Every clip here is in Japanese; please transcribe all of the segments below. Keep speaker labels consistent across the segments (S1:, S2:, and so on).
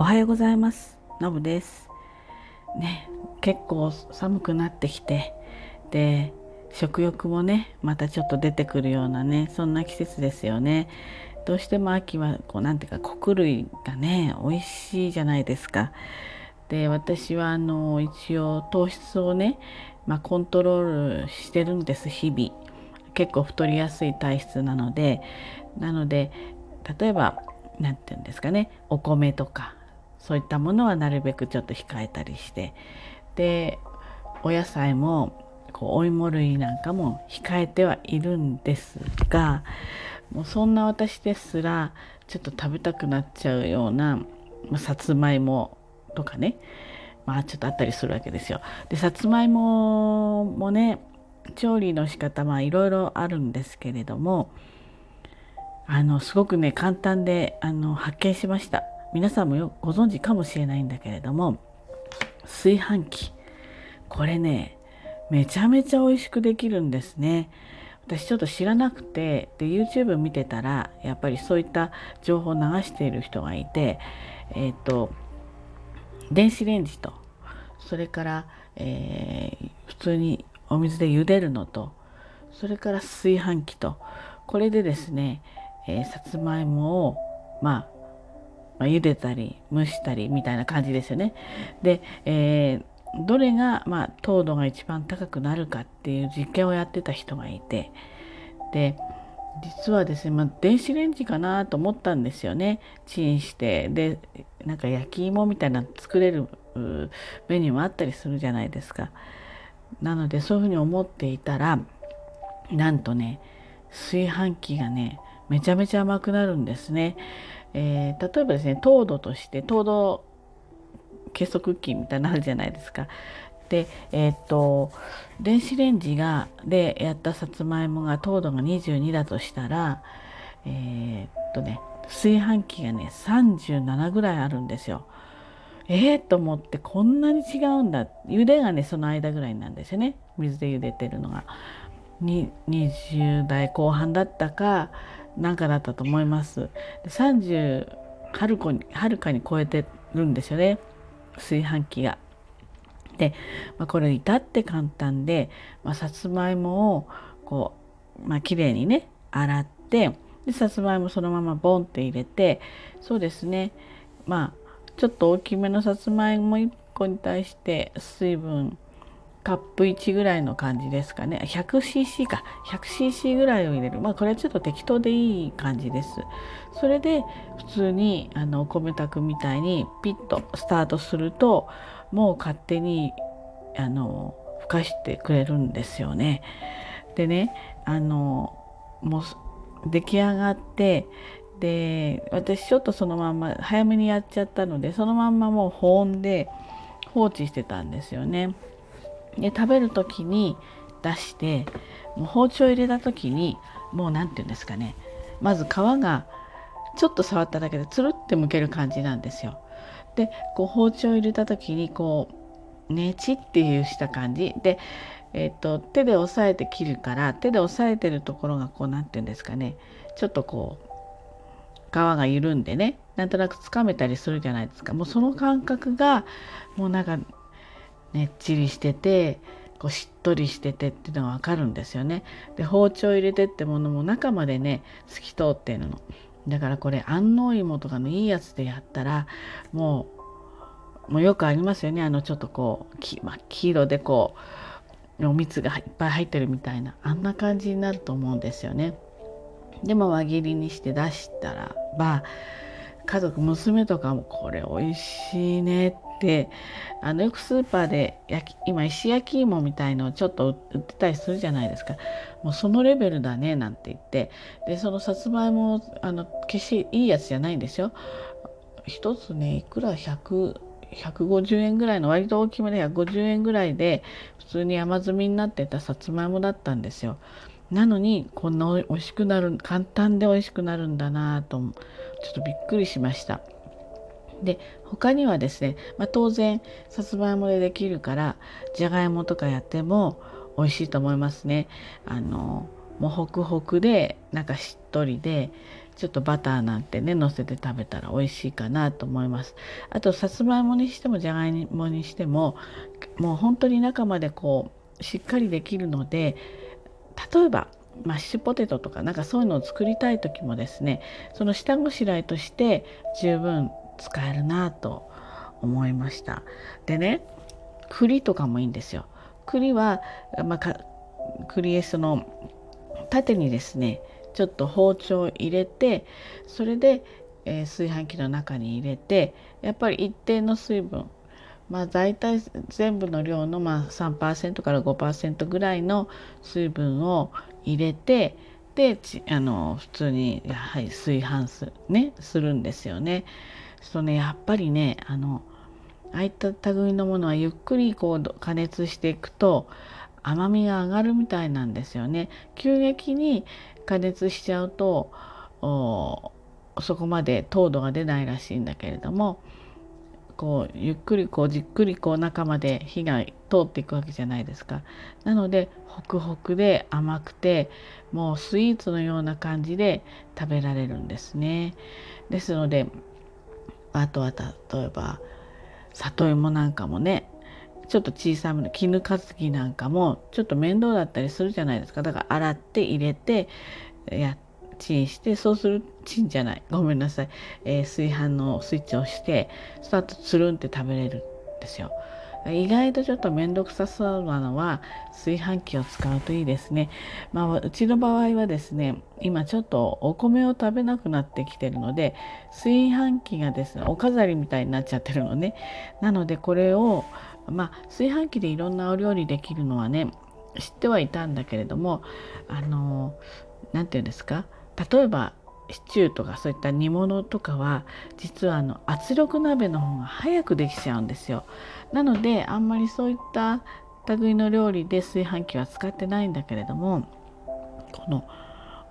S1: おはようございます。のぶです。ね結構寒くなってきてで食欲もねまたちょっと出てくるようなねそんな季節ですよね。どうしても秋はこうなんていうか穀類がね美味しいじゃないですか。で私はあの一応糖質をね、まあ、コントロールしてるんです日々。結構太りやすい体質なので。なので例えば何て言うんですかねお米とかそういったものはなるべくちょっと控えたりしてでお野菜もこうお芋類なんかも控えてはいるんですがもうそんな私ですらちょっと食べたくなっちゃうような、ま、さつまいもとかねまあちょっとあったりするわけですよ。でさつまいももね調理の仕方まあいろいろあるんですけれどもあのすごくね簡単であの発見しました皆さんもよご存知かもしれないんだけれども炊飯器。これねめちゃめちゃ美味しくできるんですね。私ちょっと知らなくてで YouTube 見てたらやっぱりそういった情報を流している人がいてえっ、ー、と電子レンジとそれから、えー、普通にお水で茹でるのとそれから炊飯器とこれでですね、えー、さつまいもを、まあ、まあ、茹でたり蒸したりみたいな感じですよね。で、えー、どれが、まあ、糖度が一番高くなるかっていう実験をやってた人がいてで実はですね、まあ、電子レンジかなと思ったんですよねチンしてでなんか焼き芋みたいな作れるメニューもあったりするじゃないですか。なのでそういうふうに思っていたらなんとね炊飯器がねめちゃめちゃ甘くなるんですね。えー、例えばですね糖度として糖度結束器みたいなのあるじゃないですか。でえっ、と電子レンジがでやったさつまいもが糖度が22だとしたらえっとね炊飯器がね37ぐらいあるんですよ。えー、と思ってこんなに違うんだ茹でがねその間ぐらいなんですよね水で茹でてるのが。に20代後半だったかなんかだったと思います。30はるかにはるかに超えてるんですよね炊飯器が。で、まあ、これ至って簡単で、まあ、さつまいもをこう、まあ綺麗にね洗ってでさつまいもそのままボンって入れてそうですねまあちょっと大きめのさつまいも1個に対して水分カップ1ぐらいの感じですかね。100cc か。100cc ぐらいを入れる。まあこれはちょっと適当でいい感じです。それで普通にあの米炊くみたいにピッとスタートするともう勝手にあのふかしてくれるんですよね。でねあのもう出来上がってで私ちょっとそのまんま早めにやっちゃったのでそのまんまもう保温で放置してたんですよね。で食べる時に出してもう包丁入れた時にもう何て言うんですかね。まず皮がちょっと触っただけでつるってむける感じなんですよ。でこう包丁入れた時にこうねちっていうした感じ。でえーと、手で押さえて切るから手で押さえてるところがこう何て言うんですかね。ちょっとこう皮が緩んでねなんとなくつかめたりするじゃないですか。もうその感覚がもうなんかねっちりしててこうしっとりしててっていうのが分かるんですよね。で包丁入れてってものも中までね透き通ってるの。だからこれ安納芋とかのいいやつでやったらもうもうよくありますよねあのちょっとこうき、まあ、黄色でこうお蜜がいっぱい入ってるみたいなあんな感じになると思うんですよね。でも輪切りにして出したらば家族娘とかもこれ美味しいねってあのよくスーパーで焼き今石焼き芋みたいのをちょっと売ってたりするじゃないですか。もうそのレベルだねなんて言って。でそのさつまいもあの決していいやつじゃないんですよ。一つねいくら100 150円ぐらいの割と大きめで150円ぐらいで普通に山積みになってたさつまいもだったんですよ。なのにこんな美味しくなる簡単で美味しくなるんだなとちょっとびっくりしました。で他にはですね、まあ、当然さつまいもでできるからじゃがいもとかやっても美味しいと思いますね。あのもうホクホクでなんかしっとりでちょっとバターなんてね乗せて食べたら美味しいかなと思いますあとさつまいもにしてもじゃがいもにしてももう本当に中までこうしっかりできるので例えばマッシュポテトとかなんかそういうのを作りたい時もですねその下ごしらえとして十分使えるなと思いました。でね栗とかもいいんですよ。栗は、まあ、栗エスの縦にですねちょっと包丁を入れてそれで、えー、炊飯器の中に入れてやっぱり一定の水分まあ大体全部の量のまあ3%から5%ぐらいの水分を入れてであの普通にやはり炊飯す,、ね、するんですよね。そうねやっぱりねあのああいった類のものはゆっくりこう加熱していくと甘みが上がるみたいなんですよね。急激に加熱しちゃうとそこまで糖度が出ないらしいんだけれどもこうゆっくりこうじっくりこう中まで火が通っていくわけじゃないですか。なのでホクホクで甘くてもうスイーツのような感じで食べられるんですね。ですのであとは例えば里芋なんかもねちょっと小さめの絹かつきなんかもちょっと面倒だったりするじゃないですかだから洗って入れてやっチンしてそうするチンじゃないごめんなさい、えー、炊飯のスイッチを押してその後つるんって食べれるんですよ。意外とちょっと面倒くさそうなのは炊飯器を使うといいですね。まあ、うちの場合はですね今ちょっとお米を食べなくなってきてるので炊飯器がですねお飾りみたいになっちゃってるのね。なのでこれをまあ炊飯器でいろんなお料理できるのはね知ってはいたんだけれどもあの何て言うんですか？例えばシチューとかそういった煮物とかは実はあの圧力鍋の方が早くできちゃうんですよ。なのであんまりそういった類の料理で炊飯器は使ってないんだけれどもこの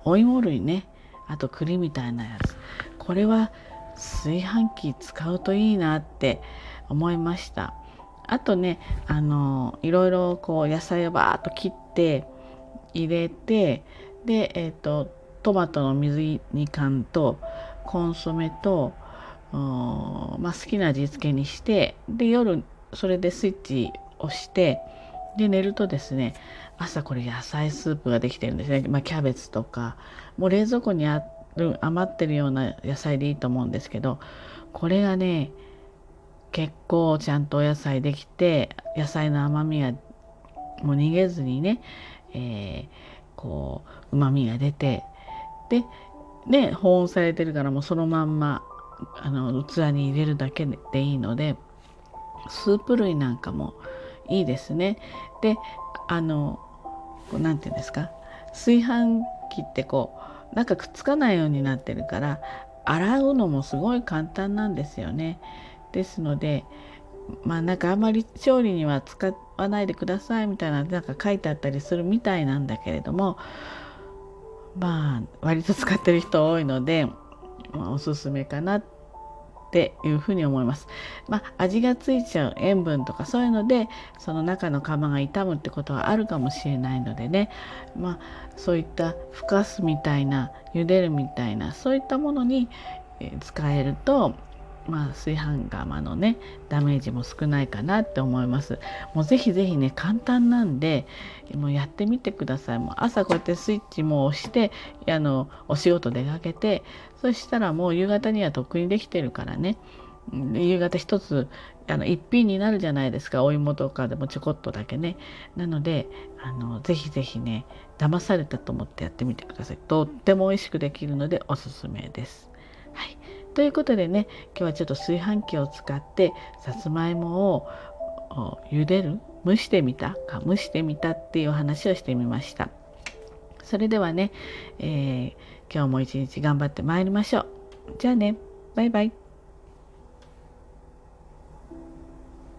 S1: お芋類ねあと栗みたいなやつこれは炊飯器使うといいなって思いましたあとねあのいろいろこう野菜をバーッと切って入れてでえっ、ー、とトマトの水煮缶とコンソメと、まあ、好きな味付けにしてで夜それでスイッチ押してで寝るとですね朝これ野菜スープができてるんですね、まあ、キャベツとかもう冷蔵庫にある余ってるような野菜でいいと思うんですけどこれがね結構ちゃんとお野菜できて野菜の甘みがもう逃げずにね、えー、こううまみが出てでね保温されてるからもうそのまんまあの器に入れるだけでいいのでスープ類なんかもいいですね。であの何て言うんですか炊飯器ってこうなんかくっつかないようになってるから洗うのもすごい簡単なんですよね。ですのでまあなんかあんまり調理には使わないでくださいみたいななんか書いてあったりするみたいなんだけれどもまあ割と使ってる人多いので、まあ、おすすめかなっていうふうに思います。まあ、味がついちゃう塩分とかそういうのでその中の釜が傷むってことはあるかもしれないのでね、まあ、そういったふかすみたいな茹でるみたいなそういったものに使えるとまあ、炊飯釜のねダメージも少ないかなって思います。もうぜひぜひね簡単なんでもうやってみてください。もう朝こうやってスイッチも押してあのお仕事出かけてそしたらもう夕方にはとっくにできてるからね。夕方一つあの一品になるじゃないですか。お芋とかでもちょこっとだけね。なのであのぜひぜひね騙されたと思ってやってみてください。とっても美味しくできるのでおすすめです。ということでね今日はちょっと炊飯器を使ってさつまいもを茹でる？蒸してみた？か蒸してみたっていう話をしてみました。それではね、えー、今日も一日頑張ってまいりましょう。じゃあね。バイバイ。